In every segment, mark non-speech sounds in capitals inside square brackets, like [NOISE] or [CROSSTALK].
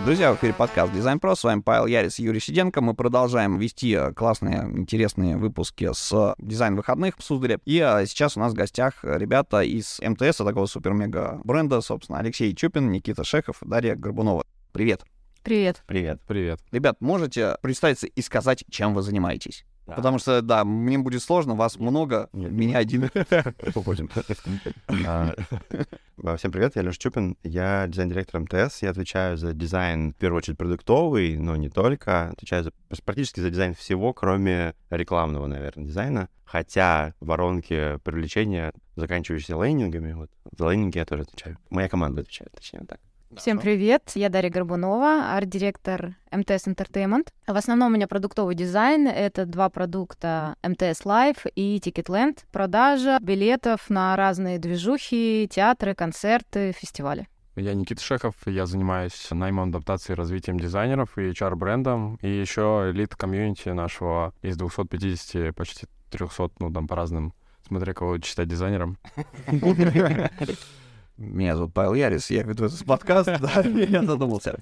Привет, друзья, в эфире подкаст Дизайн Про. С вами Павел Ярис и Юрий Сиденко. Мы продолжаем вести э, классные, интересные выпуски с дизайн выходных в Суздале. И э, сейчас у нас в гостях ребята из МТС, такого супер-мега бренда, собственно, Алексей Чупин, Никита Шехов, Дарья Горбунова. Привет. Привет. Привет. Привет. Ребят, можете представиться и сказать, чем вы занимаетесь? Да. Потому что, да, мне будет сложно, вас много, Нет. меня один. [LAUGHS] Уходим. А, всем привет, я Леша Чупин, я дизайн-директор МТС, я отвечаю за дизайн, в первую очередь, продуктовый, но не только, отвечаю за, практически за дизайн всего, кроме рекламного, наверное, дизайна, хотя воронки привлечения, заканчивающиеся лендингами, вот, за лендинги я тоже отвечаю. Моя команда отвечает, точнее, так. Всем привет, я Дарья Горбунова, арт-директор МТС Entertainment. В основном у меня продуктовый дизайн. Это два продукта МТС Live и Ticketland. Продажа билетов на разные движухи, театры, концерты, фестивали. Я Никита Шехов, я занимаюсь наймом, адаптацией, развитием дизайнеров и HR-брендом, и еще элит комьюнити нашего из 250, почти 300, ну там по разным, смотря кого читать дизайнером. [LAUGHS] Меня зовут Павел Ярис, я веду этот подкаст, да, [LAUGHS] я задумался.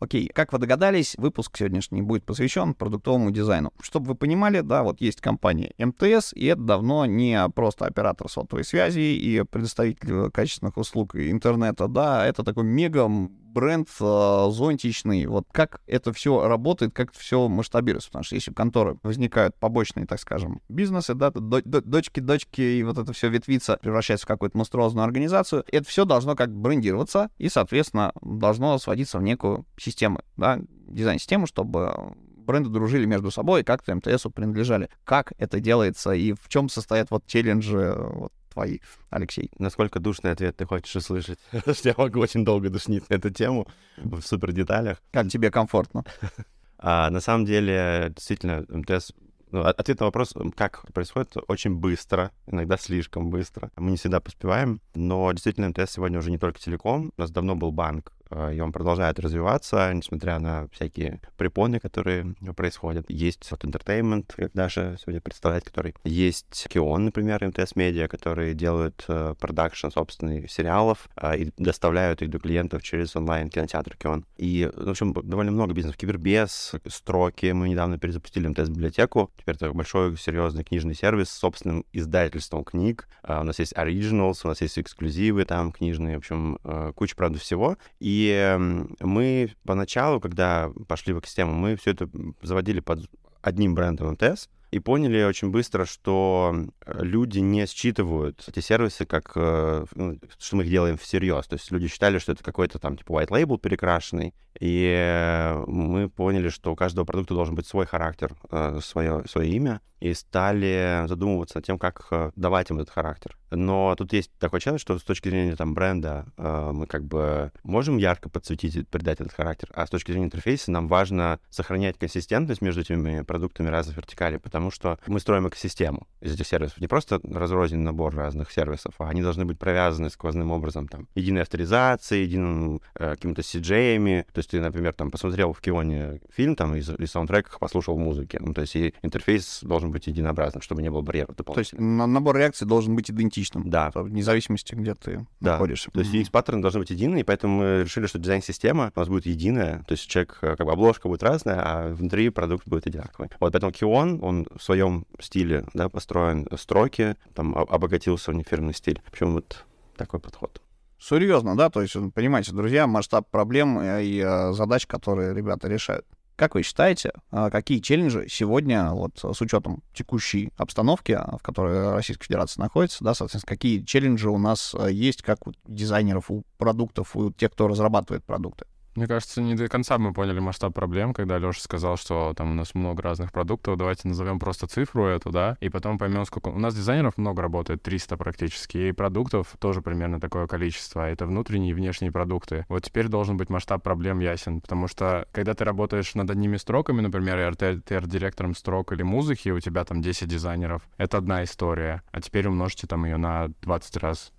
Окей, как вы догадались, выпуск сегодняшний будет посвящен продуктовому дизайну. Чтобы вы понимали, да, вот есть компания МТС, и это давно не просто оператор сотовой связи и представитель качественных услуг интернета, да, это такой мега бренд э, зонтичный. Вот как это все работает, как это все масштабируется. Потому что если у конторы возникают побочные, так скажем, бизнесы, да, дочки, дочки, и вот это все ветвится, превращается в какую-то монструозную организацию, это все должно как брендироваться и, соответственно, должно сводиться в некую систему, да, дизайн-систему, чтобы бренды дружили между собой как-то МТСу принадлежали. Как это делается и в чем состоят вот челленджи вот, твои, Алексей. Насколько душный ответ ты хочешь услышать? [LAUGHS] Я могу очень долго душнить на эту тему в супер деталях. Как тебе комфортно? [LAUGHS] А, на самом деле, действительно, МТС ну, ответ на вопрос, как происходит, очень быстро, иногда слишком быстро. Мы не всегда поспеваем, но действительно МТС сегодня уже не только телеком. У нас давно был банк, и он продолжает развиваться, несмотря на всякие препоны, которые происходят. Есть вот Entertainment, как Даша сегодня представляет, который есть Кион, например, МТС Медиа, которые делают э, продакшн собственных сериалов э, и доставляют их до клиентов через онлайн-кинотеатр Кион. И, в общем, довольно много бизнесов. Кибербес, Строки, мы недавно перезапустили МТС-библиотеку. Теперь это большой, серьезный книжный сервис с собственным издательством книг. У нас есть Originals, у нас есть эксклюзивы там книжные, в общем, куча, правда, всего. И и мы поначалу, когда пошли в экосистему, мы все это заводили под одним брендом МТС, и поняли очень быстро, что люди не считывают эти сервисы как, э, ну, что мы их делаем всерьез. То есть люди считали, что это какой-то там типа white label перекрашенный, и мы поняли, что у каждого продукта должен быть свой характер, свое, э, свое имя, и стали задумываться над тем, как э, давать им этот характер. Но тут есть такой челлендж, что с точки зрения там бренда э, мы как бы можем ярко подсветить и придать этот характер, а с точки зрения интерфейса нам важно сохранять консистентность между этими продуктами разных вертикалей, потому что мы строим экосистему из этих сервисов. Не просто разрозненный набор разных сервисов, а они должны быть провязаны сквозным образом, там, единой авторизацией, единым э, какими-то CJ-ами. То есть ты, например, там посмотрел в Кионе фильм, там, из, из саундтреках послушал музыки. Ну, то есть и интерфейс должен быть единообразным, чтобы не было барьеров То есть набор реакций должен быть идентичным. Да. Вне зависимости, где ты да. находишься. То есть UX-паттерны должны быть единые, и поэтому мы решили, что дизайн-система у нас будет единая. То есть человек, э, как бы обложка будет разная, а внутри продукт будет одинаковый. Вот поэтому Kion, он в своем стиле да, построен строки, там обогатился унифирменный стиль. В общем, вот такой подход. Серьезно, да? То есть, понимаете, друзья, масштаб проблем и э, задач, которые ребята решают. Как вы считаете, а, какие челленджи сегодня, вот с учетом текущей обстановки, в которой Российская Федерация находится, да, соответственно, какие челленджи у нас а, есть, как у дизайнеров, у продуктов, у тех, кто разрабатывает продукты? Мне кажется, не до конца мы поняли масштаб проблем, когда Леша сказал, что там у нас много разных продуктов, давайте назовем просто цифру эту, да, и потом поймем, сколько... У нас дизайнеров много работает, 300 практически, и продуктов тоже примерно такое количество. Это внутренние и внешние продукты. Вот теперь должен быть масштаб проблем ясен, потому что когда ты работаешь над одними строками, например, и ты, ты директором строк или музыки, у тебя там 10 дизайнеров, это одна история, а теперь умножьте там ее на 20 раз.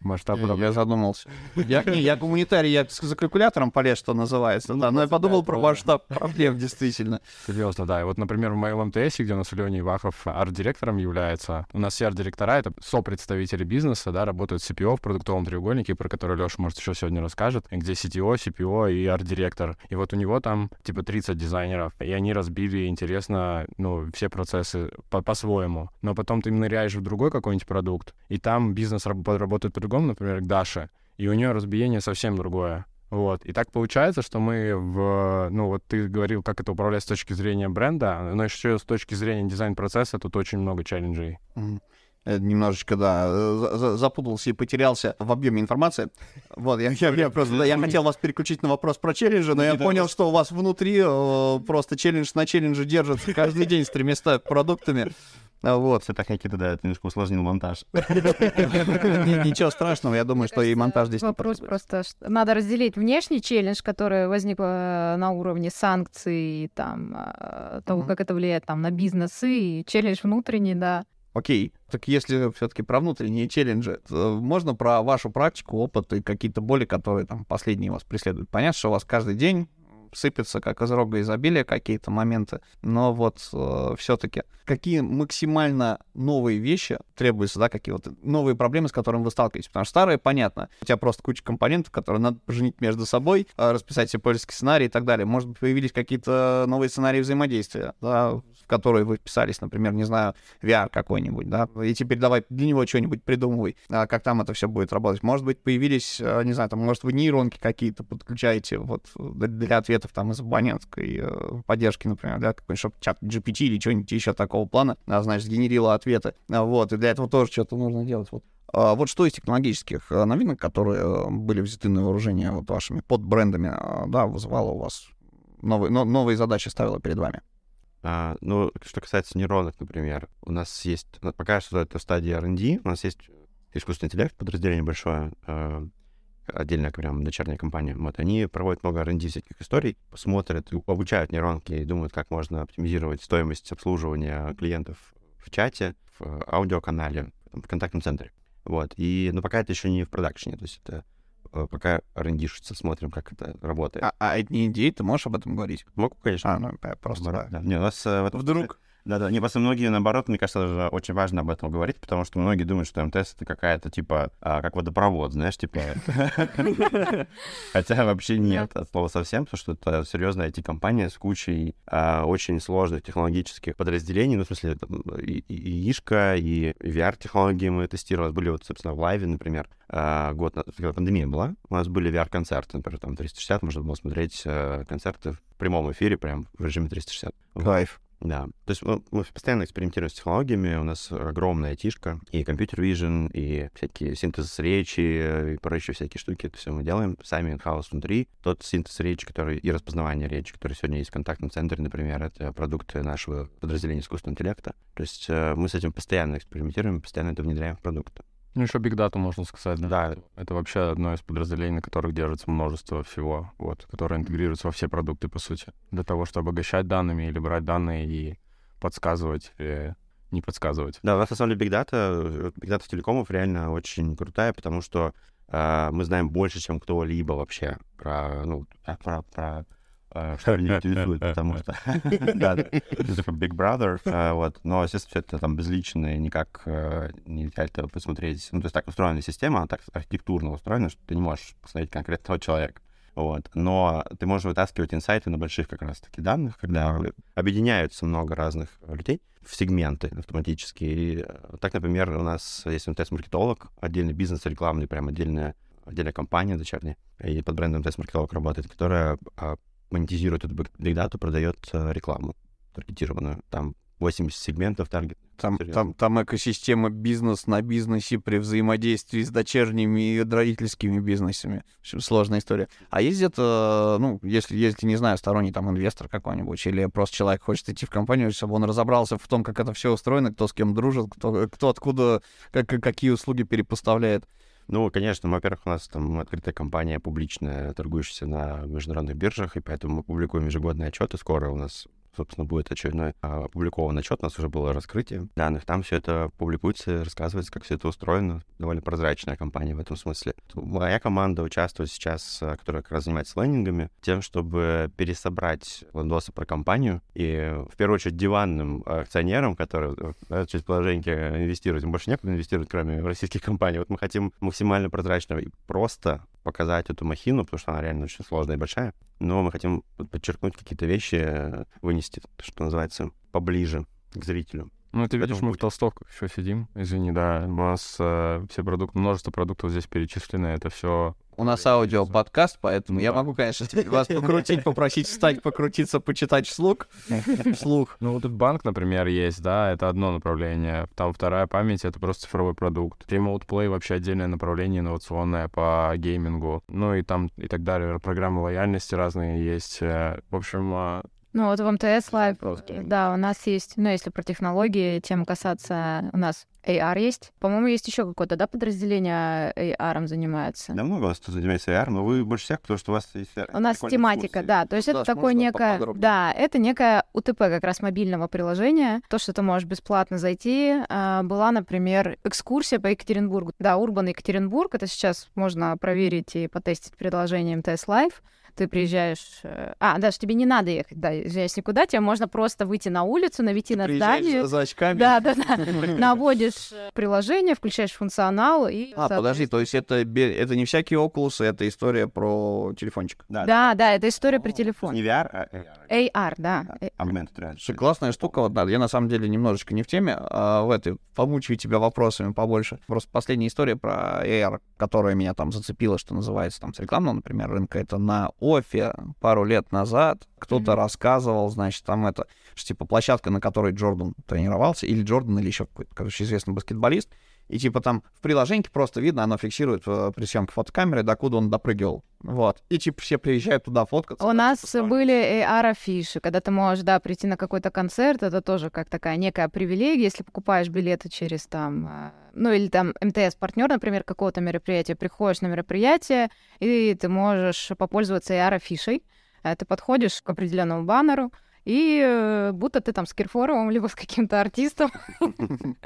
Масштаб Я, я задумался. Я, не, я гуманитарий, я за калькулятором полез, что называется, да, но я подумал про масштаб проблем, действительно. Серьезно, да. И вот, например, в моем МТС, где у нас Леня Ивахов арт-директором является, у нас все арт-директора — это сопредставители бизнеса, да, работают с CPO в продуктовом треугольнике, про который Леша, может, еще сегодня расскажет, где CTO, CPO и арт-директор. И вот у него там типа 30 дизайнеров, и они разбили, интересно, ну, все процессы по- по-своему. Но потом ты ныряешь в другой какой-нибудь продукт, и там бизнес раб- работает по-другому, например, к Даше, и у нее разбиение совсем другое. Вот. И так получается, что мы в... Ну, вот ты говорил, как это управлять с точки зрения бренда, но еще с точки зрения дизайн-процесса тут очень много челленджей. Немножечко, да, за- за- запутался и потерялся в объеме информации. Вот, я, я- я просто, да, я хотел вас переключить на вопрос про челленджи, но я понял, что у вас внутри э, просто челлендж на челлендже держится каждый день с тремястами продуктами. А, Вот. Все так, Никита, да, это немножко усложнил монтаж. [LAUGHS] Ни- Ничего страшного, я думаю, что и монтаж здесь Вопрос просто, что надо разделить внешний челлендж, который возник э, на уровне санкций, там, э, того, как это влияет там на бизнесы, и челлендж внутренний, да. Окей. Так если все-таки про внутренние челленджи, то можно про вашу практику, опыт и какие-то боли, которые там последние вас преследуют. Понятно, что у вас каждый день сыпется, как из рога изобилия, какие-то моменты, но вот все-таки какие максимально новые вещи требуются, да, какие вот новые проблемы, с которыми вы сталкиваетесь, потому что старые, понятно, у тебя просто куча компонентов, которые надо поженить между собой, э, расписать себе пользовательский сценарий и так далее. Может быть, появились какие-то новые сценарии взаимодействия, да, в которые вы вписались, например, не знаю, VR какой-нибудь, да, и теперь давай для него что-нибудь придумывай, а как там это все будет работать. Может быть, появились, э, не знаю, там, может, вы нейронки какие-то подключаете вот для- для ответов там из абонентской э, поддержки, например, да, какой-нибудь, чтобы чат GPT или что-нибудь еще такого плана, а, значит, сгенерило ответы. А, Вот, и для этого тоже что-то нужно делать. Вот. А Вот что из технологических э, новинок, которые э, были взяты на вооружение вот вашими подбрендами, э, да, вызывало у вас новые, но- новые задачи ставило перед вами? А, ну, что касается нейронок, например, у нас есть, пока что это в стадии R&D, у нас есть искусственный интеллект, подразделение большое, отдельная прям дочерняя компания. Вот, они проводят много R&D всяких историй, смотрят, обучают нейронки и думают, как можно оптимизировать стоимость обслуживания клиентов в чате, в аудиоканале, в контактном центре. Вот, и, но пока это еще не в продакшене, то есть это э, пока рендишится, смотрим, как это работает. А, а это не идеи, ты можешь об этом говорить? Могу, конечно. А, ну, просто... Да. да. Не, у нас э, Вдруг... да-да, не, просто многие, наоборот, мне кажется, даже очень важно об этом говорить, потому что многие думают, что МТС — это какая-то, типа, а, как водопровод, знаешь, типа... [LAUGHS] Хотя вообще нет, от слова совсем, потому что это серьезная IT-компания с кучей а, очень сложных технологических подразделений, ну, в смысле, и, ишка, и VR-технологии мы тестировали, были вот, собственно, в лайве, например, а, год, когда пандемия была, у нас были VR-концерты, например, там 360, можно было смотреть э, концерты в прямом эфире, прям в режиме 360. Вот. Кайф. Да, то есть мы, мы постоянно экспериментируем с технологиями, у нас огромная айтишка, и компьютер vision, и всякие синтез речи, и прочие всякие штуки, это все мы делаем сами in-house внутри. Тот синтез речи, который и распознавание речи, который сегодня есть в контактном центре, например, это продукты нашего подразделения искусственного интеллекта. То есть э, мы с этим постоянно экспериментируем, постоянно это внедряем в продукты. Ну, еще Big Data, можно сказать, да. Да, Это вообще одно из подразделений, на которых держится множество всего, вот, которое интегрируется во все продукты, по сути, для того, чтобы обогащать данными или брать данные и подсказывать или не подсказывать. Да, у нас на самом деле Big Data, э, Big Data телекомов реально очень крутая, потому что э, мы знаем больше, чем кто-либо вообще про, ну, а, про, про э, что меня интересует, потому [LAUGHS] что [LAUGHS] да, это Big Brother, э, вот, но, естественно, все это там безлично, никак э, нельзя это посмотреть. Ну, то есть так устроена система, она так архитектурно устроена, что ты не можешь посмотреть конкретного человека. Вот. Но ты можешь вытаскивать инсайты на больших как раз-таки данных, когда объединяются много разных людей в сегменты автоматически. И э, так, например, у нас есть МТС-маркетолог, отдельный бизнес рекламный, прям отдельная, отдельная компания дочерняя, и под брендом МТС-маркетолог работает, которая а, монетизирует эту бигдату, продает э, рекламу таргетированную. Там 80 сегментов таргет. Там, Серьезно. там, там экосистема бизнес на бизнесе при взаимодействии с дочерними и родительскими бизнесами. В общем, сложная история. А есть где-то, ну, если, если, не знаю, сторонний там инвестор какой-нибудь, или просто человек хочет идти в компанию, чтобы он разобрался в том, как это все устроено, кто с кем дружит, кто, кто откуда, как, какие услуги перепоставляет. Ну, конечно, во-первых, у нас там открытая компания публичная, торгующаяся на международных биржах, и поэтому мы публикуем ежегодные отчеты. Скоро у нас собственно, будет очередной а, опубликован отчет, у нас уже было раскрытие данных, там все это публикуется, рассказывается, как все это устроено. Довольно прозрачная компания в этом смысле. Моя команда участвует сейчас, а, которая как раз занимается лендингами, тем, чтобы пересобрать лендосы про компанию и, в первую очередь, диванным акционерам, которые да, через положение инвестируют. Им больше некуда инвестировать, кроме российских компаний. Вот мы хотим максимально прозрачно и просто показать эту махину, потому что она реально очень сложная и большая. Но мы хотим подчеркнуть какие-то вещи, вынести, что называется, поближе к зрителю. Ну, ты видишь, мы в толстовках еще сидим. Извини, да. У нас э, все продукты, множество продуктов здесь перечислены. Это все у нас аудио подкаст, поэтому я могу, конечно, [LAUGHS] вас покрутить, попросить встать, покрутиться, почитать вслух. [LAUGHS] Вслух. Ну, вот тут банк, например, есть, да, это одно направление. Там вторая память — это просто цифровой продукт. Remote Play — вообще отдельное направление инновационное по геймингу. Ну и там и так далее. Программы лояльности разные есть. Э, в общем, а, ну вот в МТС Live, да, у нас есть, ну если про технологии, тем касаться, у нас AR есть. По-моему, есть еще какое-то, да, подразделение AR занимается. Да много у вас тут занимается AR, но вы больше всех, потому что у вас есть У нас тематика, да. То есть да, это такое некое... Да, это некое УТП как раз мобильного приложения. То, что ты можешь бесплатно зайти. А, была, например, экскурсия по Екатеринбургу. Да, Урбан Екатеринбург. Это сейчас можно проверить и потестить приложение МТС Live ты приезжаешь... Э, а, даже тебе не надо ехать, да, езжаешь никуда, тебе можно просто выйти на улицу, навести на здание. за очками. Да, да, да. [LAUGHS] Наводишь э, приложение, включаешь функционал и... А, подожди, то есть это, это не всякие Oculus, это история про телефончик? Да, да, да это история про телефон. Не VR, а AR. AR, да. Augmented reality. Классная штука, вот, да, я на самом деле немножечко не в теме, а в этой, помучаю тебя вопросами побольше. Просто последняя история про AR, которая меня там зацепила, что называется, там, с рекламного, например, рынка, это на Офе пару лет назад кто-то mm-hmm. рассказывал, значит, там это, что, типа, площадка, на которой Джордан тренировался, или Джордан, или еще какой-то, короче, известный баскетболист, и типа там в приложении просто видно, оно фиксирует э, при съемке фотокамеры, докуда он допрыгивал. Вот. И типа все приезжают туда фоткаться. У нас были AR-афиши, когда ты можешь, да, прийти на какой-то концерт, это тоже как такая некая привилегия, если покупаешь билеты через там, э, ну или там МТС-партнер, например, какого-то мероприятия, приходишь на мероприятие, и ты можешь попользоваться AR-афишей. Э, ты подходишь к определенному баннеру, и э, будто ты там с Кирфоровым, [LAUGHS] либо с каким-то артистом [LAUGHS]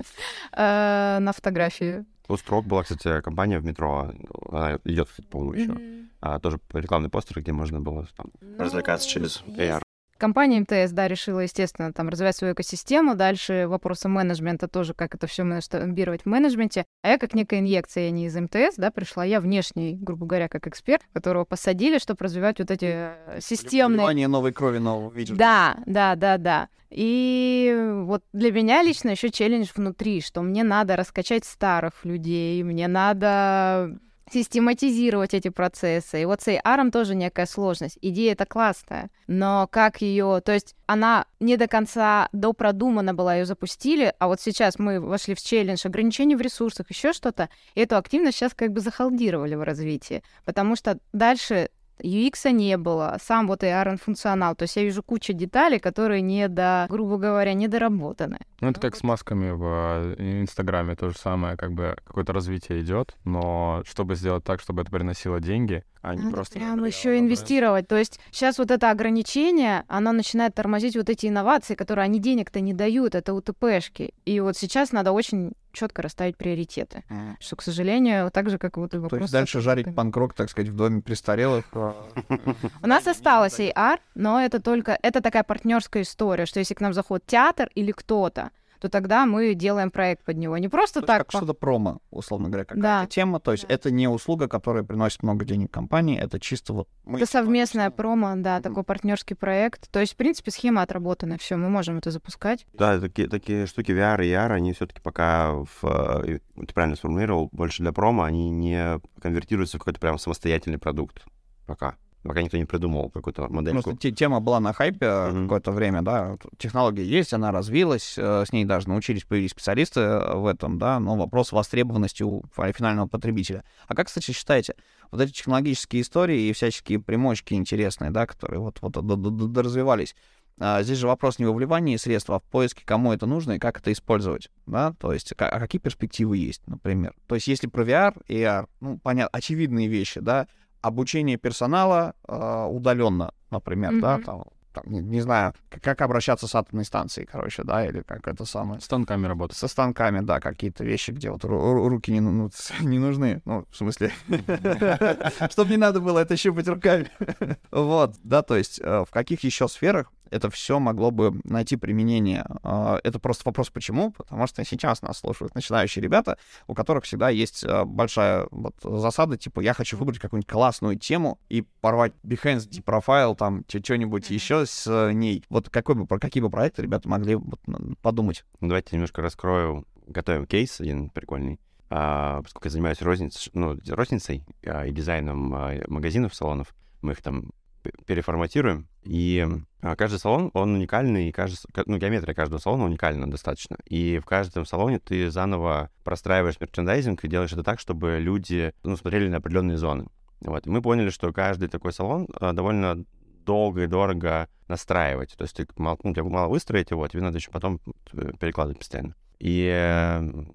э, на фотографии. У Строк была, кстати, компания в метро, она идет, по-моему, еще. А, тоже рекламный постер, где можно было там ну, развлекаться через AR. Компания МТС, да, решила, естественно, там развивать свою экосистему. Дальше вопросы менеджмента тоже, как это все масштабировать в менеджменте. А я как некая инъекция, я не из МТС, да, пришла. Я внешний, грубо говоря, как эксперт, которого посадили, чтобы развивать вот эти э, системные... Внимание новой крови, нового вида. Да, да, да, да. И вот для меня лично еще челлендж внутри, что мне надо раскачать старых людей, мне надо систематизировать эти процессы. И вот с AR тоже некая сложность. Идея это классная, но как ее, то есть она не до конца допродумана была, ее запустили, а вот сейчас мы вошли в челлендж ограничений в ресурсах, еще что-то, и эту активность сейчас как бы захалдировали в развитии, потому что дальше UX не было, сам вот AR функционал. То есть я вижу кучу деталей, которые не до, грубо говоря, недоработаны. Ну, это как с масками в э, Инстаграме, то же самое, как бы какое-то развитие идет, но чтобы сделать так, чтобы это приносило деньги, а не Надо просто... Прям еще инвестировать. То есть сейчас вот это ограничение, оно начинает тормозить вот эти инновации, которые они денег-то не дают, это УТПшки. И вот сейчас надо очень четко расставить приоритеты. Mm. Что, к сожалению, так же, как вот То есть дальше жарить панкрок, так сказать, в доме престарелых. У нас осталось AR, но это только... Это такая партнерская история, что если к нам заходит театр или кто-то, то тогда мы делаем проект под него. Не просто то так. Как по... что-то промо, условно говоря, какая-то да. тема. То есть да. это не услуга, которая приносит много денег компании, это чисто вот... Мы это совместная промо, да, mm-hmm. такой партнерский проект. То есть, в принципе, схема отработана, все, мы можем это запускать. Да, такие, такие штуки VR и AR, они все-таки пока, в, ты правильно сформулировал, больше для промо, они не конвертируются в какой-то прям самостоятельный продукт пока пока никто не придумал какую-то модельку. Просто тема была на хайпе mm-hmm. какое-то время, да, технология есть, она развилась, э, с ней даже научились появились специалисты э, в этом, да, но вопрос востребованности у финального потребителя. А как, кстати, считаете, вот эти технологические истории и всяческие примочки интересные, да, которые вот, вот развивались, а здесь же вопрос не во вливании средств, а в поиске, кому это нужно и как это использовать, да, то есть а какие перспективы есть, например. То есть если про VR и AR, ну, понятно, очевидные вещи, да, обучение персонала э, удаленно, например, mm-hmm. да, там, там, не, не знаю, как, как обращаться с атомной станцией, короче, да, или как это самое. С станками работать. Со станками, да, какие-то вещи, где вот ру- ру- руки не, ну, [LAUGHS] не нужны. Ну, в смысле, [LAUGHS] чтобы не надо было это щупать руками. [LAUGHS] Вот, да, то есть э, в каких еще сферах это все могло бы найти применение. А, Это просто вопрос почему, потому что сейчас нас слушают начинающие ребята, у которых всегда есть а, большая вот засада, типа, я хочу выбрать какую-нибудь классную тему и порвать Behance профайл, там, чё- что-нибудь еще с э, ней. Вот какой бы, про какие бы проекты ребята могли подумать? Ну, Давайте немножко раскрою. Готовим кейс один прикольный. А, поскольку я занимаюсь розниц, ну, розницей а, и дизайном а, магазинов, салонов, мы их там переформатируем. И а, каждый салон, он уникальный, и каждый, ну, геометрия каждого салона уникальна достаточно. И в каждом салоне ты заново простраиваешь мерчендайзинг и делаешь это так, чтобы люди ну, смотрели на определенные зоны. Вот. И мы поняли, что каждый такой салон а, довольно долго и дорого настраивать. То есть ты ну, тебе мало выстроить его, тебе надо еще потом э, перекладывать постоянно. И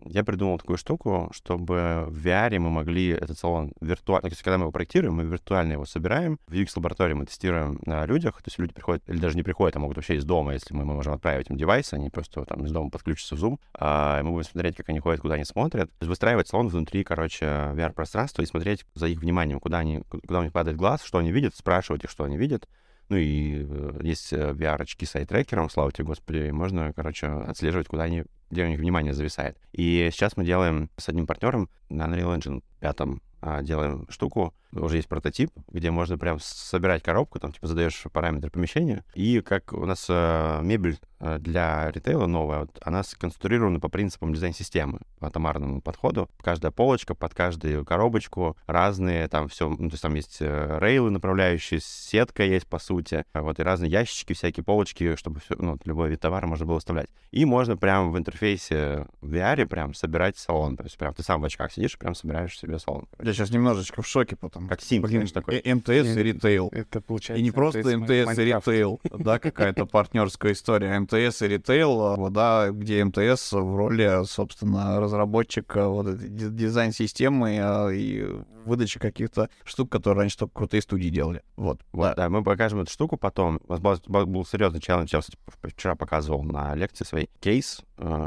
я придумал такую штуку, чтобы в VR мы могли этот салон виртуально... То есть, когда мы его проектируем, мы виртуально его собираем. В UX-лаборатории мы тестируем на людях. То есть люди приходят, или даже не приходят, а могут вообще из дома, если мы, мы можем отправить им девайс, они просто там из дома подключатся в Zoom. А мы будем смотреть, как они ходят, куда они смотрят. То есть выстраивать салон внутри, короче, VR-пространства и смотреть за их вниманием, куда, они, куда у них падает глаз, что они видят, спрашивать их, что они видят. Ну и э, есть э, VR-очки с ай-трекером, слава тебе, Господи, и можно, короче, отслеживать, куда они, где у них внимание зависает. И сейчас мы делаем с одним партнером на Unreal Engine 5 а, делаем штуку, уже есть прототип, где можно прям собирать коробку, там, типа, задаешь параметры помещения, и как у нас э, мебель э, для ритейла новая, вот, она сконструирована по принципам дизайн-системы, по атомарному подходу. Каждая полочка под каждую коробочку разные, там все, ну, то есть там есть э, рейлы направляющие, сетка есть, по сути, а вот, и разные ящички, всякие полочки, чтобы все, ну, любой вид товара можно было вставлять. И можно прям в интерфейсе в VR прям собирать салон, то есть прям ты сам в очках сидишь и прям собираешь себе салон. Я сейчас немножечко в шоке, потому Как Sims, Блин, знаешь, такой. э, МТС и ритейл. Это получается... И не просто МТС и ритейл, да, какая-то партнерская история. а МТС и ритейл, а, вот, да, где МТС в роли, собственно, разработчика вот этой ди- дизайн-системы а, и выдачи каких-то штук, которые раньше только крутые студии делали. Вот, Вот, да. да. мы покажем эту штуку потом. У нас был, был- серьезный челлендж, я, вчера показывал на лекции своей. Кейс.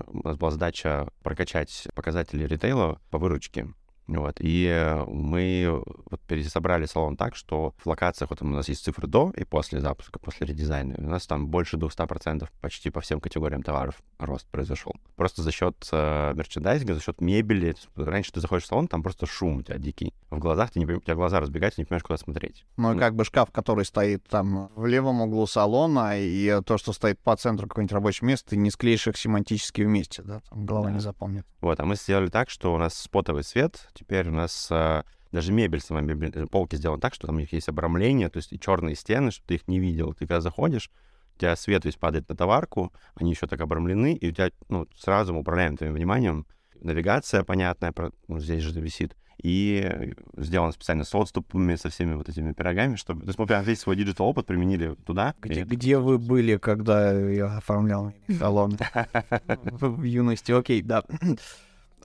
У нас была задача прокачать показатели ритейла по выручке. Вот. И мы вот пересобрали салон так, что в локациях, вот у нас есть цифры до и после запуска, после редизайна, у нас там больше 200% почти по всем категориям товаров рост произошел. Просто за счет э, мерчендайзинга, за счет мебели. Раньше ты заходишь в салон, там просто шум у тебя дикий. В глазах ты не, у тебя глаза разбегаются, не понимаешь, куда смотреть. Ну, и ну. как бы шкаф, который стоит там в левом углу салона, и то, что стоит по центру какое-нибудь рабочее место, ты не склеишь их семантически вместе, да, там голова не Да. запомнит. Вот, а мы сделали так, что у нас спотовый свет, теперь у нас а, даже мебель, сама мебель, полки сделаны так, что там у них есть обрамление, то есть и черные стены, чтобы ты их не видел. Ты когда заходишь, у тебя свет весь падает на товарку, они еще так обрамлены, и у тебя ну, сразу мы управляем твоим вниманием. Навигация понятная, ну, здесь же висит. И сделано специально с отступами, со всеми вот этими пирогами, чтобы... То есть мы прям весь свой digital опыт применили туда. Где, И- где вы были, когда я оформлял [LAUGHS] салон в юности? Окей, да.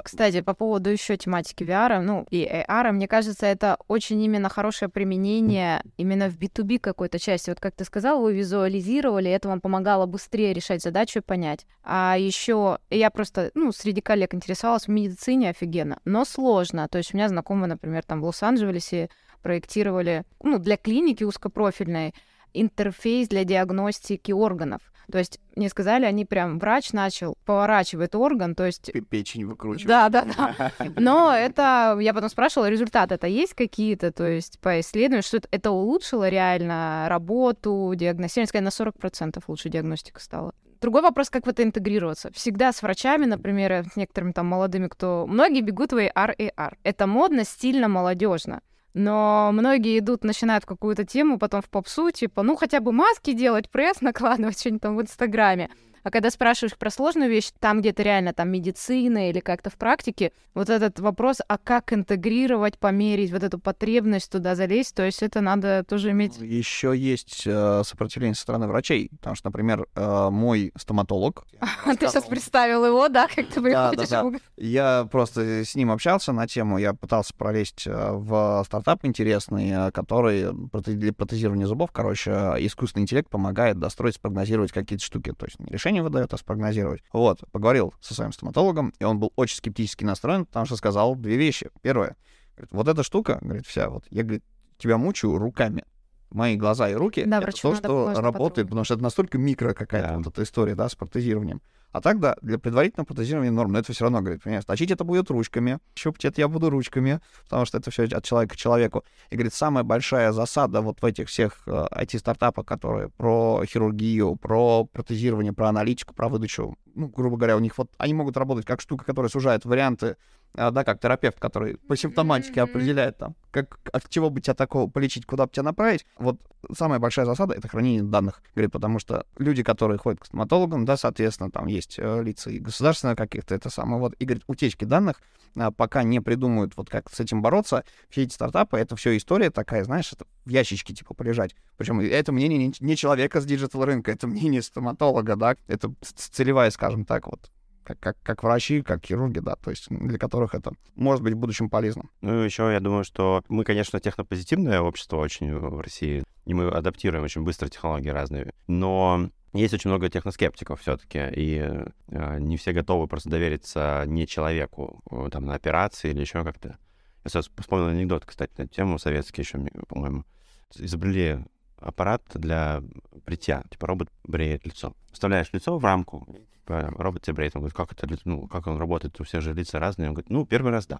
Кстати, по поводу еще тематики VR, ну и AR, мне кажется, это очень именно хорошее применение именно в B2B какой-то части. Вот как ты сказал, вы визуализировали, это вам помогало быстрее решать задачу и понять. А еще я просто, ну, среди коллег интересовалась в медицине офигенно, но сложно. То есть у меня знакомые, например, там в Лос-Анджелесе проектировали, ну, для клиники узкопрофильной интерфейс для диагностики органов. То есть мне сказали, они прям врач начал поворачивает орган, то есть Печень выкручивать. да, да, да. [LAUGHS] Но это, я потом спрашивала, результаты это есть какие-то, то есть по исследованию, что это- это улучшило реально работу, диагностирование, сказать, на 40% лучше диагностика стала. Другой вопрос, как в это интегрироваться. Всегда с врачами, например, с некоторыми там молодыми, кто... Многие бегут в AR и AR. Это модно, стильно, молодежно. Но многие идут, начинают какую-то тему, потом в попсу, типа, ну, хотя бы маски делать, пресс накладывать, что-нибудь там в Инстаграме. А когда спрашиваешь про сложную вещь, там где-то реально там медицина или как-то в практике, вот этот вопрос, а как интегрировать, померить вот эту потребность туда залезть, то есть это надо тоже иметь... Еще есть э, сопротивление со стороны врачей, потому что, например, э, мой стоматолог... [LAUGHS] Ты сейчас представил его, да, как ты приходишь? да, да. Я просто с ним общался на тему, я пытался пролезть э, в стартап интересный, э, который для протезирования зубов, короче, э, искусственный интеллект помогает достроить, спрогнозировать какие-то штуки. То есть не выдает, а спрогнозировать. Вот, поговорил со своим стоматологом, и он был очень скептически настроен, потому что сказал две вещи. Первое, говорит, вот эта штука, говорит, вся, вот, я, говорит, тебя мучаю руками. Мои глаза и руки Да, это то, что работает, потрогать. потому что это настолько микро какая-то Да. вот эта история, да, с протезированием. А так, да, для предварительного протезирования норм, но это все равно, говорит, понимаешь, точить это будет ручками, щупать это я буду ручками, потому что это все от человека к человеку. И, говорит, самая большая засада вот в этих всех э, IT-стартапах, которые про хирургию, про протезирование, про аналитику, про выдачу, ну, грубо говоря, у них вот, они могут работать как штука, которая сужает варианты, да, как терапевт, который по симптоматике определяет там, как, от чего бы тебя такого полечить, куда бы тебя направить. Вот самая большая засада — это хранение данных. Говорит, потому что люди, которые ходят к стоматологам, да, соответственно, там есть э, лица и государственные каких-то, это самое, вот, и, говорит, утечки данных, а, пока не придумают вот как с этим бороться, все эти стартапы, это все история такая, знаешь, это в ящичке типа полежать. Причем это мнение не, не человека с digital рынка, это мнение стоматолога, да, это целевая, скажем так, вот как, как, как врачи, как хирурги, да, то есть для которых это может быть в будущем полезно. Ну, еще я думаю, что мы, конечно, технопозитивное общество очень в России, и мы адаптируем очень быстро технологии разные, но есть очень много техноскептиков все-таки, и э, не все готовы просто довериться не человеку, э, там, на операции или еще как-то. Я сейчас вспомнил анекдот, кстати, на эту тему, советский еще, по-моему. Изобрели аппарат для бритья, типа робот бреет лицо. Вставляешь лицо в рамку, робот тебе бреет. Он говорит, как это, ну, как он работает, у всех же лица разные. Он говорит, ну, первый раз да.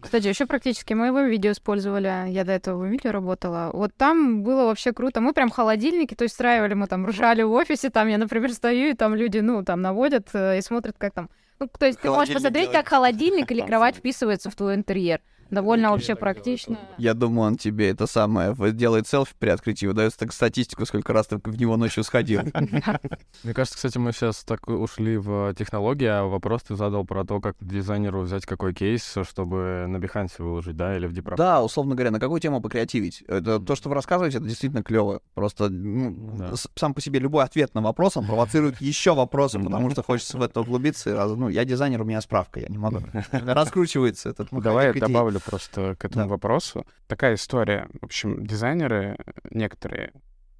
Кстати, еще практически мы его видео использовали. Я до этого в видео работала. Вот там было вообще круто. Мы прям холодильники, то есть устраивали, мы там ржали в офисе. Там я, например, стою, и там люди, ну, там наводят э, и смотрят, как там... Ну, то есть ты можешь посмотреть, делает. как холодильник или [LAUGHS] кровать вписывается в твой интерьер. Довольно вообще практично. Я думаю, он тебе это самое делает селфи при открытии, выдает так статистику, сколько раз ты в него ночью сходил. [LAUGHS] Мне кажется, кстати, мы сейчас так ушли в технологии, а вопрос ты задал про то, как дизайнеру взять какой кейс, чтобы на Behance выложить, да, или в Deep Да, условно говоря, на какую тему покреативить? Это то, что вы рассказываете, это действительно клево. Просто ну, Да. сам по себе любой ответ на вопрос, он провоцирует [LAUGHS] еще вопросы, потому что хочется в это углубиться. И раз, ну, я дизайнер, у меня справка, я не могу. [LAUGHS] Раскручивается этот Давай я маховик добавлю просто к этому Да. вопросу. Такая история. В общем, дизайнеры некоторые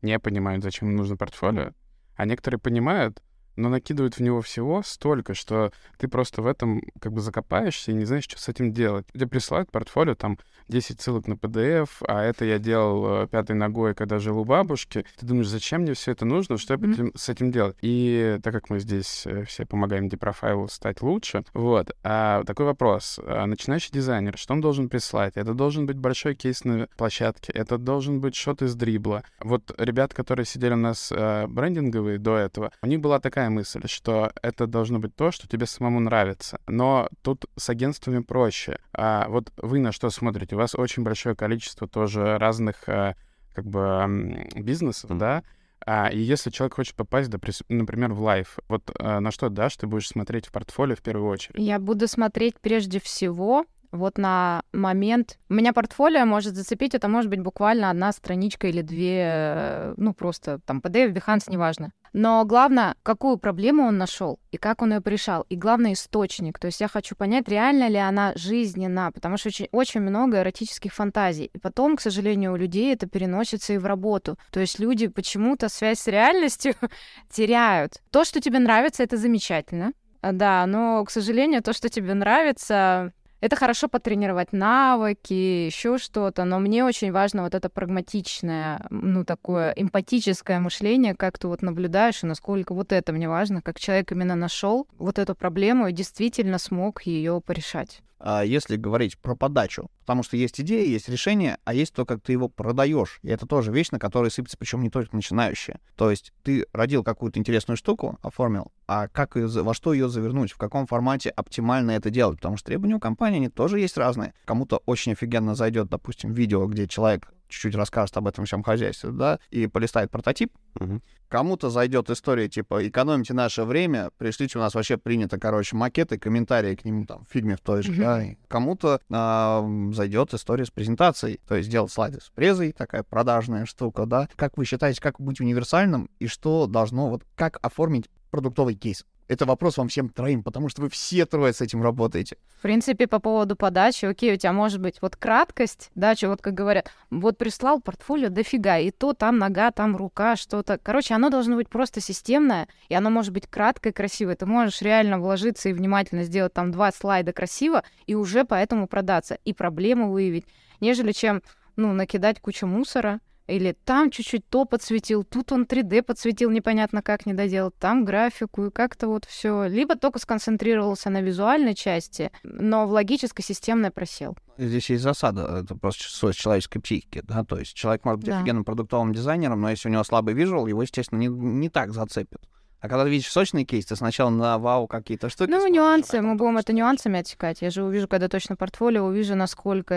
не понимают, зачем им нужно портфолио, а некоторые понимают, но накидывают в него всего столько, что ты просто в этом как бы закопаешься и не знаешь, что с этим делать. Тебе присылают портфолио, там 10 ссылок на PDF, а это я делал э, пятой ногой, когда жил у бабушки. Ты думаешь, зачем мне все это нужно, что будем с этим делать? И так как мы здесь э, все помогаем депрофайлу стать лучше, вот, а такой вопрос. А Начинающий дизайнер, что он должен прислать? Это должен быть большой кейс на площадке, это должен быть шот из дрибла. Вот ребят, которые сидели у нас э, брендинговые до этого, у них была такая мысль, что это должно быть то, что тебе самому нравится. Но тут с агентствами проще. А вот вы на что смотрите? У вас очень большое количество тоже разных э, как бы бизнесов, Мгм. да? А, и если человек хочет попасть, например, в лайф, вот э, на что дашь, ты будешь смотреть в портфолио в первую очередь? Я буду смотреть прежде всего вот на момент... У меня портфолио может зацепить, это может быть буквально одна страничка или две, э, ну, просто там PDF, Behance, неважно. Но главное, какую проблему он нашел и как он ее решал. И главное, источник. То есть я хочу понять, реально ли она жизненна, потому что очень, очень много эротических фантазий. И потом, к сожалению, у людей это переносится и в работу. То есть люди почему-то связь с реальностью [LAUGHS] теряют. То, что тебе нравится, это замечательно. Да, но, к сожалению, то, что тебе нравится, это хорошо потренировать навыки, еще что-то, но мне очень важно вот это прагматичное, ну, такое эмпатическое мышление, как ты вот наблюдаешь, и насколько вот это мне важно, как человек именно нашел вот эту проблему и действительно смог ее порешать. А если говорить про подачу. Потому что есть идея, есть решение, а есть то, как ты его продаешь. И это тоже вещь, на которой сыпется, причем не только начинающие. То есть ты родил какую-то интересную штуку, оформил, а как ее, во что ее завернуть, в каком формате оптимально это делать. Потому что требования у компании, они тоже есть разные. Кому-то очень офигенно зайдет, допустим, видео, где человек чуть-чуть расскажет об этом всем хозяйстве, да, и полистает прототип. Мгм. Кому-то зайдет история типа «экономите наше время», пришлите, у нас вообще принято, короче, макеты, комментарии к нему там в фигме в той же, Мгм. да. Кому-то а, зайдет история с презентацией, то есть сделать слайды с презой, такая продажная штука, да. Как вы считаете, как быть универсальным и что должно, вот как оформить продуктовый кейс? Это вопрос вам всем троим, потому что вы все трое с этим работаете. В принципе, по поводу подачи, окей, у тебя может быть вот краткость, да, что вот как говорят, вот прислал портфолио дофига, и то там нога, там рука, что-то. Короче, оно должно быть просто системное, и оно может быть краткое, красивое. Ты можешь реально вложиться и внимательно сделать там два слайда красиво, и уже поэтому продаться, и проблему выявить, нежели чем, ну, накидать кучу мусора, или там чуть-чуть то подсветил, тут он 3D подсветил, непонятно как не доделал, там графику, и как-то вот все. Либо только сконцентрировался на визуальной части, но в логической системной просел. Здесь есть засада, это просто свойство человеческой психики, да, то есть человек может быть Да. офигенным продуктовым дизайнером, но если у него слабый визуал, его, естественно, не, не так зацепит. А когда ты видишь сочный кейс, ты сначала на вау какие-то штуки Ну, смотришь, а нюансы, потом мы будем это нюансами отсекать. Я же увижу, когда точно портфолио, увижу, насколько...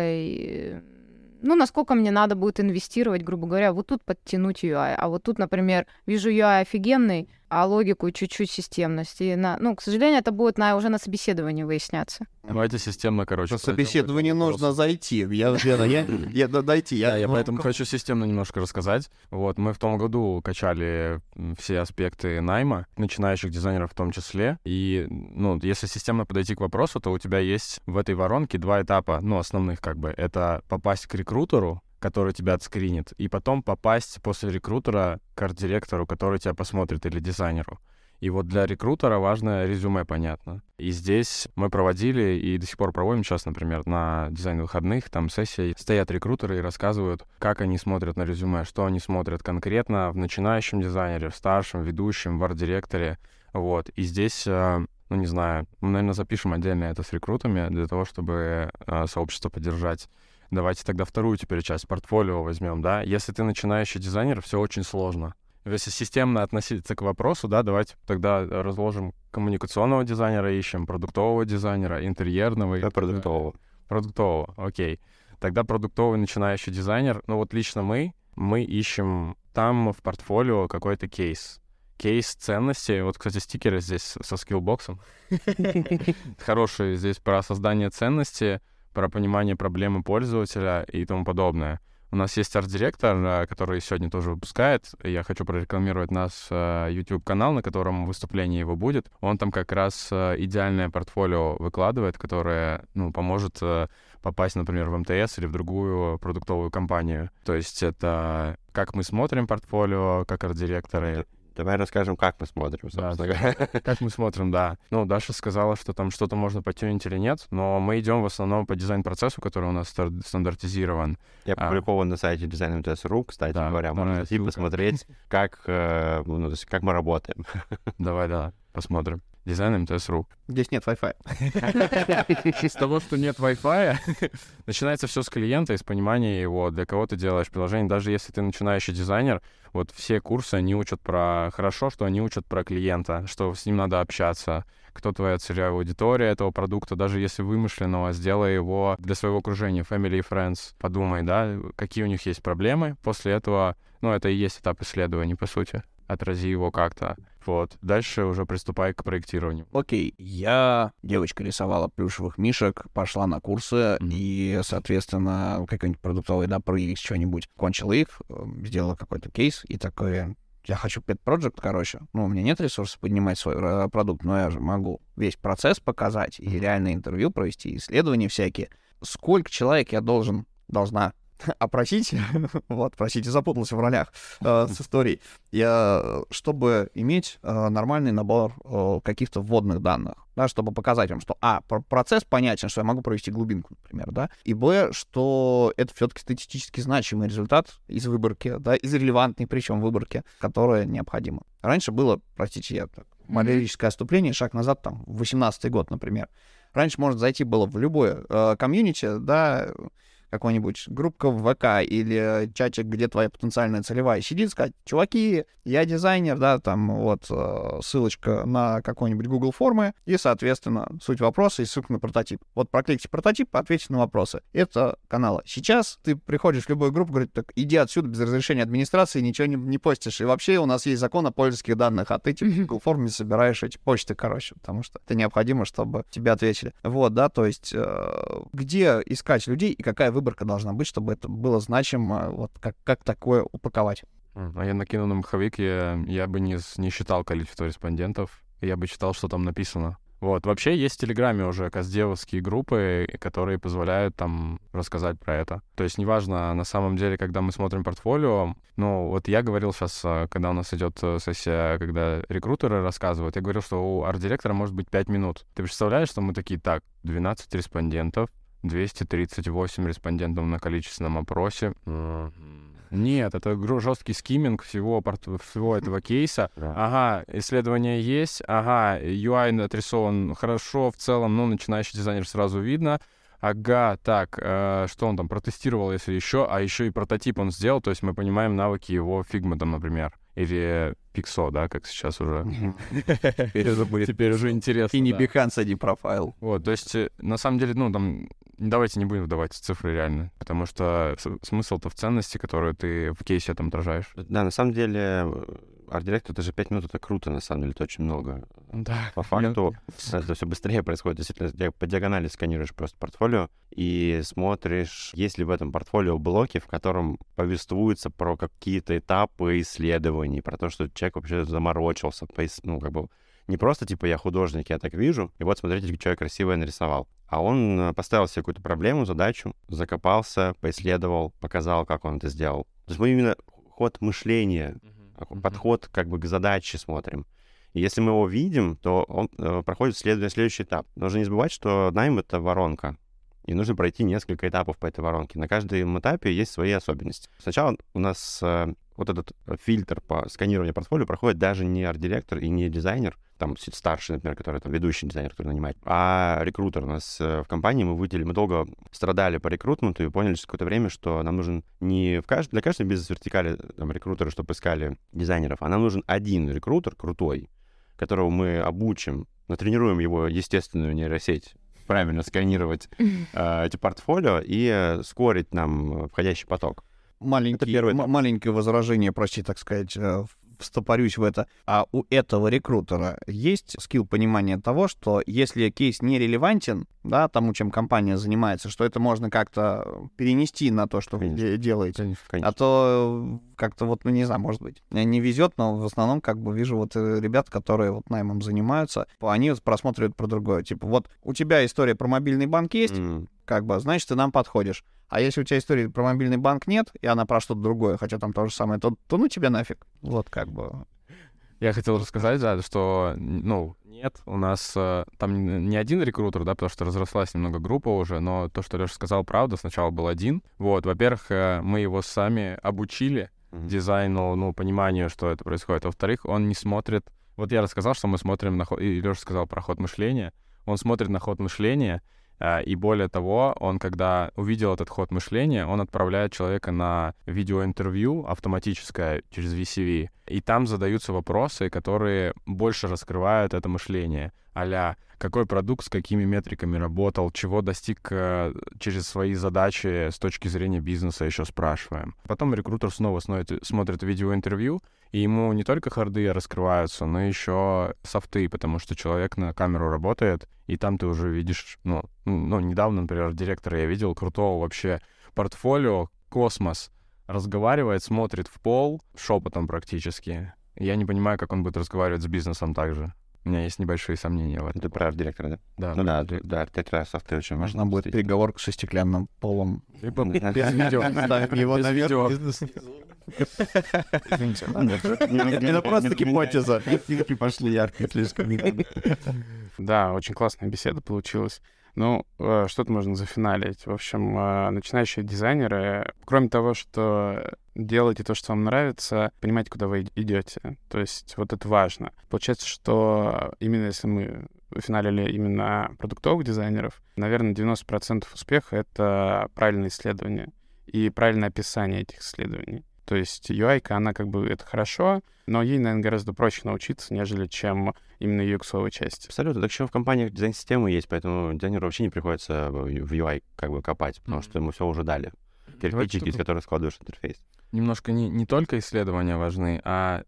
Ну, насколько мне надо будет инвестировать, грубо говоря, вот тут подтянуть UI, а вот тут, например, вижу UI офигенный, а логику и чуть-чуть системность. И на... Ну, к сожалению, это будет на... уже на собеседовании выясняться. Давайте системно, короче. На собеседование нужно вопросу. зайти. Я, я, [LAUGHS] я, я, дойти. Я, Да, я ну, поэтому как- хочу системно немножко рассказать. Вот, мы в том году качали все аспекты найма, начинающих дизайнеров в том числе. И, ну, если системно подойти к вопросу, то у тебя есть в этой воронке два этапа, ну, основных как бы. Это попасть к рекрутеру, который тебя отскринит, и потом попасть после рекрутера к арт-директору, который тебя посмотрит, или дизайнеру. И вот для рекрутера важно резюме, понятно. И здесь мы проводили и до сих пор проводим сейчас, например, на дизайн выходных, там сессии, стоят рекрутеры и рассказывают, как они смотрят на резюме, что они смотрят конкретно в начинающем дизайнере, в старшем, ведущем, в арт-директоре. Вот. И здесь, э, ну не знаю, мы, наверное, запишем отдельно это с рекрутами для того, чтобы э, сообщество поддержать. Давайте тогда вторую теперь часть, портфолио возьмем, да. Если ты начинающий дизайнер, все очень сложно. Если системно относиться к вопросу, да, давайте тогда разложим коммуникационного дизайнера ищем, продуктового дизайнера, интерьерного. Да, продуктового. Продуктового, окей. Тогда продуктовый начинающий дизайнер, ну вот лично мы, мы ищем там в портфолио какой-то кейс. Кейс ценностей. Вот, кстати, стикеры здесь со скиллбоксом. [LAUGHS] Хорошие здесь про создание ценности, про понимание проблемы пользователя и тому подобное. У нас есть арт-директор, э, который сегодня тоже выпускает. Я хочу прорекламировать наш э, YouTube-канал, на котором выступление его будет. Он там как раз э, идеальное портфолио выкладывает, которое ну, поможет попасть, например, в МТС или в другую продуктовую компанию. То есть это как мы смотрим портфолио, как арт-директоры, Давай расскажем, как мы смотрим, Да, собственно говоря. [LAUGHS] как мы смотрим, да. Ну, Даша сказала, что там что-то можно потюнить или нет, но мы идем в основном по дизайн-процессу, который у нас стандартизирован. Я А. опубликован на сайте Design.ru, кстати Да, говоря, можно зайти посмотреть, как, э, ну, то есть как мы работаем. [LAUGHS] Давай, да, посмотрим. Дизайн МТС.ру. Здесь нет Wi-Fi. [LAUGHS] С того, что нет Wi-Fi, [LAUGHS] начинается все с клиента и с понимания его, для кого ты делаешь приложение. Даже если ты начинающий дизайнер, вот все курсы, они учат про... Хорошо, что они учат про клиента, что с ним надо общаться, кто твоя целевая аудитория этого продукта, даже если вымышленного, сделай его для своего окружения, family и friends. Подумай, да, какие у них есть проблемы. После этого, ну, это и есть этап исследования, по сути. Отрази его как-то. Вот. Дальше уже приступай к проектированию. Окей, я девочка рисовала плюшевых мишек, пошла на курсы Мгм. и, соответственно, какой-нибудь продуктовый, да, проект, что-нибудь, кончила их, э, сделала какой-то кейс и такой, я хочу pet project, короче. Ну, у меня нет ресурсов поднимать свой э, продукт, но я же могу весь процесс показать и реальное интервью провести, исследования всякие. Сколько человек я должен, должна [LAUGHS] опросить, [LAUGHS] вот, простите, запутался в ролях э, [LAUGHS] с историей, я, чтобы иметь э, нормальный набор э, каких-то вводных данных, да, чтобы показать вам, что, а, про- процесс понятен, что я могу провести глубинку, например, да, и, б, что это все-таки статистически значимый результат из выборки, да, из релевантной, причем выборки, которая необходима. Раньше было, простите, я так, малярическое отступление, шаг назад, там, в 18 год, например. Раньше можно зайти было в любое э, комьюнити, да, какой-нибудь группка в ВК или чатик, где твоя потенциальная целевая, сидит сказать, чуваки, я дизайнер, да, там вот э, ссылочка на какой-нибудь Google формы и, соответственно, суть вопроса и ссылка на прототип. Вот прокликайте прототип, ответьте на вопросы. Это каналы. Сейчас ты приходишь в любую группу, говорит, так иди отсюда без разрешения администрации, ничего не, не постишь. И вообще у нас есть закон о пользовательских данных, а ты типа в Google форме собираешь эти почты, короче, потому что это необходимо, чтобы тебе ответили. Вот, да, то есть э, где искать людей и какая выборка должна быть, чтобы это было значимо, вот как, как такое упаковать. А я накинул на маховик, я, я бы не, не считал количество респондентов, я бы читал, что там написано. Вот. Вообще есть в Телеграме уже каздевовские группы, которые позволяют там рассказать про это. То есть неважно, на самом деле, когда мы смотрим портфолио, ну, вот я говорил сейчас, э, когда у нас идет э, сессия, когда рекрутеры рассказывают, я говорил, что у арт-директора может быть 5 минут. Ты представляешь, что мы такие, так, 12 респондентов, 238 респондентов на количественном опросе. Нет, это жесткий скимминг всего, всего этого кейса. [LAUGHS] Да. Ага, исследование есть, ага, UI отрисован хорошо в целом, ну, начинающий дизайнер сразу видно. Ага, так, э, что он там протестировал, если еще, а еще и прототип он сделал, то есть мы понимаем навыки его фигмы там, например, или Пиксо, да, как сейчас уже. [LAUGHS] Теперь уже будет. Теперь уже интересно. И не Behance, а не профайл. Вот, то есть, э, на самом деле, ну, там, давайте не будем вдавать цифры реально, потому что смысл-то в ценности, которую ты в кейсе там отражаешь. Да, на самом деле, арт-директор, это же 5 минут, это круто, на самом деле, это очень много. Да. По факту, [LAUGHS] это все быстрее происходит. Действительно, по диагонали сканируешь просто портфолио и смотришь, есть ли в этом портфолио блоки, в котором повествуется про какие-то этапы исследований, про то, что человек вообще заморочился, ну, как бы не просто, типа, я художник, я так вижу, и вот смотрите, что я красивое нарисовал. А он э, поставил себе какую-то проблему, задачу, закопался, поисследовал, показал, как он это сделал. То есть мы именно ход мышления, uh-huh. подход как бы к задаче смотрим. И если мы его видим, то он э, проходит след... следующий этап. Нужно не забывать, что найм — это воронка. И нужно пройти несколько этапов по этой воронке. На каждом этапе есть свои особенности. Сначала у нас э, вот этот фильтр по сканированию портфолио проходит даже не арт-директор и не дизайнер, там старший, например, который там ведущий дизайнер, который нанимает, а рекрутер. У нас э, в компании мы выделили, мы долго страдали по рекрутменту и поняли через какое-то время, что нам нужен не в кажд... для каждой бизнес-вертикали там, рекрутеры, чтобы искали дизайнеров, а нам нужен один рекрутер крутой, которого мы обучим, натренируем его естественную нейросеть правильно сканировать э, эти портфолио и э, скорить нам входящий поток. Маленький, первый... маленькое возражение, прости, так сказать, э, встопорюсь в это. А у этого рекрутера есть скилл понимания того, что если кейс не релевантен, да, тому, чем компания занимается, что это можно как-то перенести на то, что конечно. вы делаете. Конечно, конечно. А то как-то вот, ну, не знаю, может быть, не везет, но в основном как бы вижу вот э, ребят, которые вот наймом занимаются, они вот просматривают про другое. Типа, вот у тебя история про мобильный банк есть, mm. как бы, значит, ты нам подходишь. А если у тебя истории про мобильный банк нет, и она про что-то другое, хотя там то же самое, то, то ну тебе нафиг. Вот как бы. Я хотел рассказать, да, что, ну, нет, у нас э, там не один рекрутер, да, потому что разрослась немного группа уже, но то, что Леша сказал, правда, сначала был один. Вот, во-первых, э, мы его сами обучили mm-hmm. дизайну, ну, пониманию, что это происходит. Во-вторых, он не смотрит... Вот я рассказал, что мы смотрим на ход... И Леша сказал про ход мышления. Он смотрит на ход мышления, и более того, он, когда увидел этот ход мышления, он отправляет человека на видеоинтервью автоматическое через VCV, и там задаются вопросы, которые больше раскрывают это мышление. а какой продукт с какими метриками работал, чего достиг э, через свои задачи с точки зрения бизнеса, еще спрашиваем. Потом рекрутер снова смотрит видеоинтервью, и ему не только харды раскрываются, но еще софты, потому что человек на камеру работает, и там ты уже видишь, ну, ну недавно, например, директора я видел, крутого вообще портфолио, космос, разговаривает, смотрит в пол, шепотом практически. Я не понимаю, как он будет разговаривать с бизнесом также. У меня есть небольшие сомнения в этом. Это про арт-директора, да? Да. Ну да, да, арт-директора софты очень важно. будет переговорка со стеклянным полом. Либо без видео. [LAUGHS] его наверх. Это просто гипотеза. Пошли яркие слишком. Да, очень классная беседа получилась. Ну, э, что-то можно зафиналить. В общем, э, начинающие дизайнеры, кроме того, что делайте то, что вам нравится, понимайте, куда вы идете. То есть вот это важно. Получается, что именно если мы финалили именно продуктовых дизайнеров, наверное, 90% успеха — это правильное исследование и правильное описание этих исследований. То есть UI, она как бы это хорошо, но ей, наверное, гораздо проще научиться, нежели чем именно UX-овой части. Абсолютно. Так еще в компаниях дизайн-системы есть, поэтому дизайнеру вообще не приходится в UI как бы копать, потому что ему все уже дали. Кирпичики, из которых складываешь интерфейс. Немножко не, не только исследования важны, а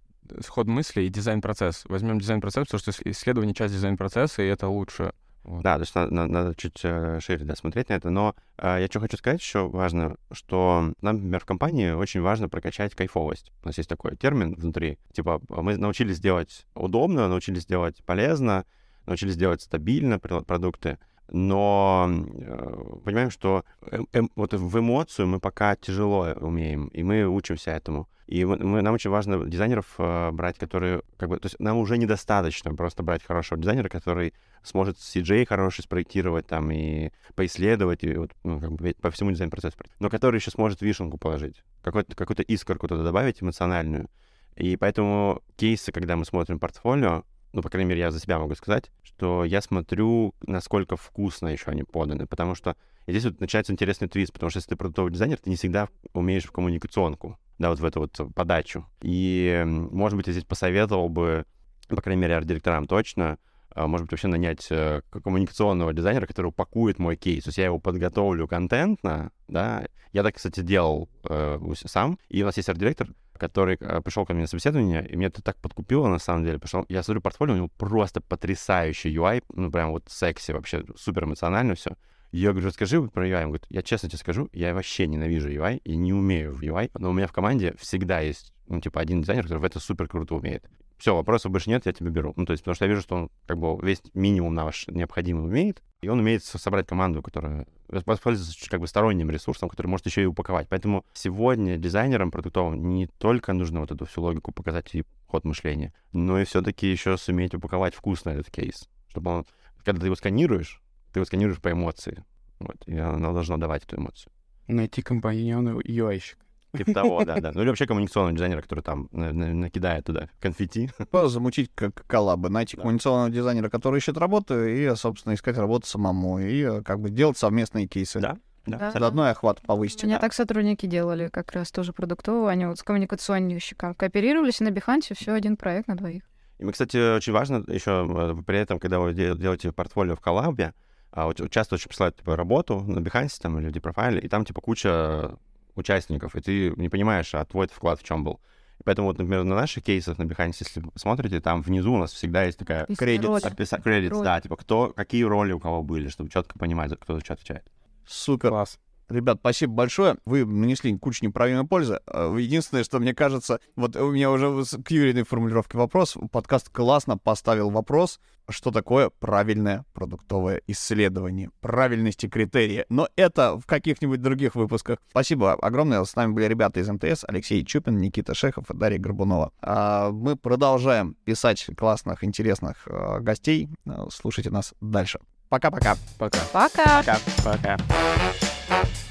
ход мысли и дизайн-процесс. Возьмем дизайн-процесс, потому что исследование — часть дизайн-процесса, и это лучше. Вот. Да, то есть надо, надо, чуть э, шире да, смотреть на это. Но э, я что хочу сказать еще важно, что нам, например, в компании очень важно прокачать кайфовость. У нас есть такой термин внутри. Типа мы научились делать удобно, научились делать полезно, научились делать стабильно продукты, но э, понимаем, что э, э, вот в эмоцию мы пока тяжело умеем, и мы учимся этому. И мы, нам очень важно дизайнеров э, брать, которые, как бы, то есть нам уже недостаточно просто брать хорошего дизайнера, который сможет CJ хороший спроектировать там и поисследовать, и вот, ну, как бы по всему дизайн-процессу, но который еще сможет вишенку положить, какую-то искорку туда добавить эмоциональную. И поэтому кейсы, когда мы смотрим портфолио, ну, по крайней мере, я за себя могу сказать, что я смотрю, насколько вкусно еще они поданы, потому что и здесь вот начинается интересный твист, потому что если ты продуктовый дизайнер, ты не всегда умеешь в коммуникационку да, вот в эту вот подачу. И, может быть, я здесь посоветовал бы, по крайней мере, арт-директорам точно, а, может быть, вообще нанять э, коммуникационного дизайнера, который упакует мой кейс. То есть я его подготовлю контентно, да. Я так, кстати, делал э, сам. И у нас есть арт-директор, который э, пришел ко мне на собеседование, и мне это так подкупило, на самом деле. Пошел, я смотрю портфолио, у него просто потрясающий UI, ну, прям вот секси вообще, супер эмоционально все. Я говорю, расскажи про UI. Он говорит, я честно тебе скажу, я вообще ненавижу UI и не умею в UI, но у меня в команде всегда есть, ну, типа, один дизайнер, который в это супер круто умеет. Все, вопросов больше нет, я тебя беру. Ну, то есть, потому что я вижу, что он как бы весь минимум наш необходимый умеет, и он умеет собрать команду, которая воспользуется как бы сторонним ресурсом, который может еще и упаковать. Поэтому сегодня дизайнерам продуктовым не только нужно вот эту всю логику показать и ход мышления, но и все-таки еще суметь упаковать вкусно этот кейс, чтобы он, когда ты его сканируешь, ты его сканируешь по эмоции. Вот, и она должна давать эту эмоцию. Найти компаньона UI-щика. Типа того, да, да. Ну или вообще коммуникационного дизайнера, который там накидает туда конфетти. [LAUGHS] Замучить как коллабы, найти коммуникационного дизайнера, который ищет работу, и, собственно, искать работу самому, и э, как бы делать совместные кейсы. Да, да. Заодно и охват повысить. У меня так сотрудники делали, как раз тоже продуктового. Они вот с коммуникационщиком кооперировались, и на Бихансе все один проект на двоих. И мы, кстати, очень важно еще э, при этом, когда вы делаете портфолио в коллабе, а, вот, часто очень присылают типа, работу на Behance там, или в Deprofile, и там типа куча участников, и ты не понимаешь, а твой вклад в чем был. И поэтому, вот, например, на наших кейсах на Behance, если вы смотрите, там внизу у нас всегда есть такая кредит, описа... кредит, да, типа кто, какие роли у кого были, чтобы четко понимать, кто за что отвечает. Супер. Класс. Ребят, спасибо большое. Вы нанесли кучу неправильной пользы. А, единственное, что мне кажется, вот у меня уже к Юриной формулировке вопрос. Подкаст классно поставил вопрос, что такое правильное продуктовое исследование, правильности критерия. Но это в каких-нибудь других выпусках. Спасибо огромное. С нами были ребята из МТС, Алексей Чупин, Никита Шехов и Дарья Горбунова. А мы продолжаем писать классных, интересных а, гостей. Слушайте нас дальше. Пока-пока. Пока. Пока. Пока. Пока. Bye.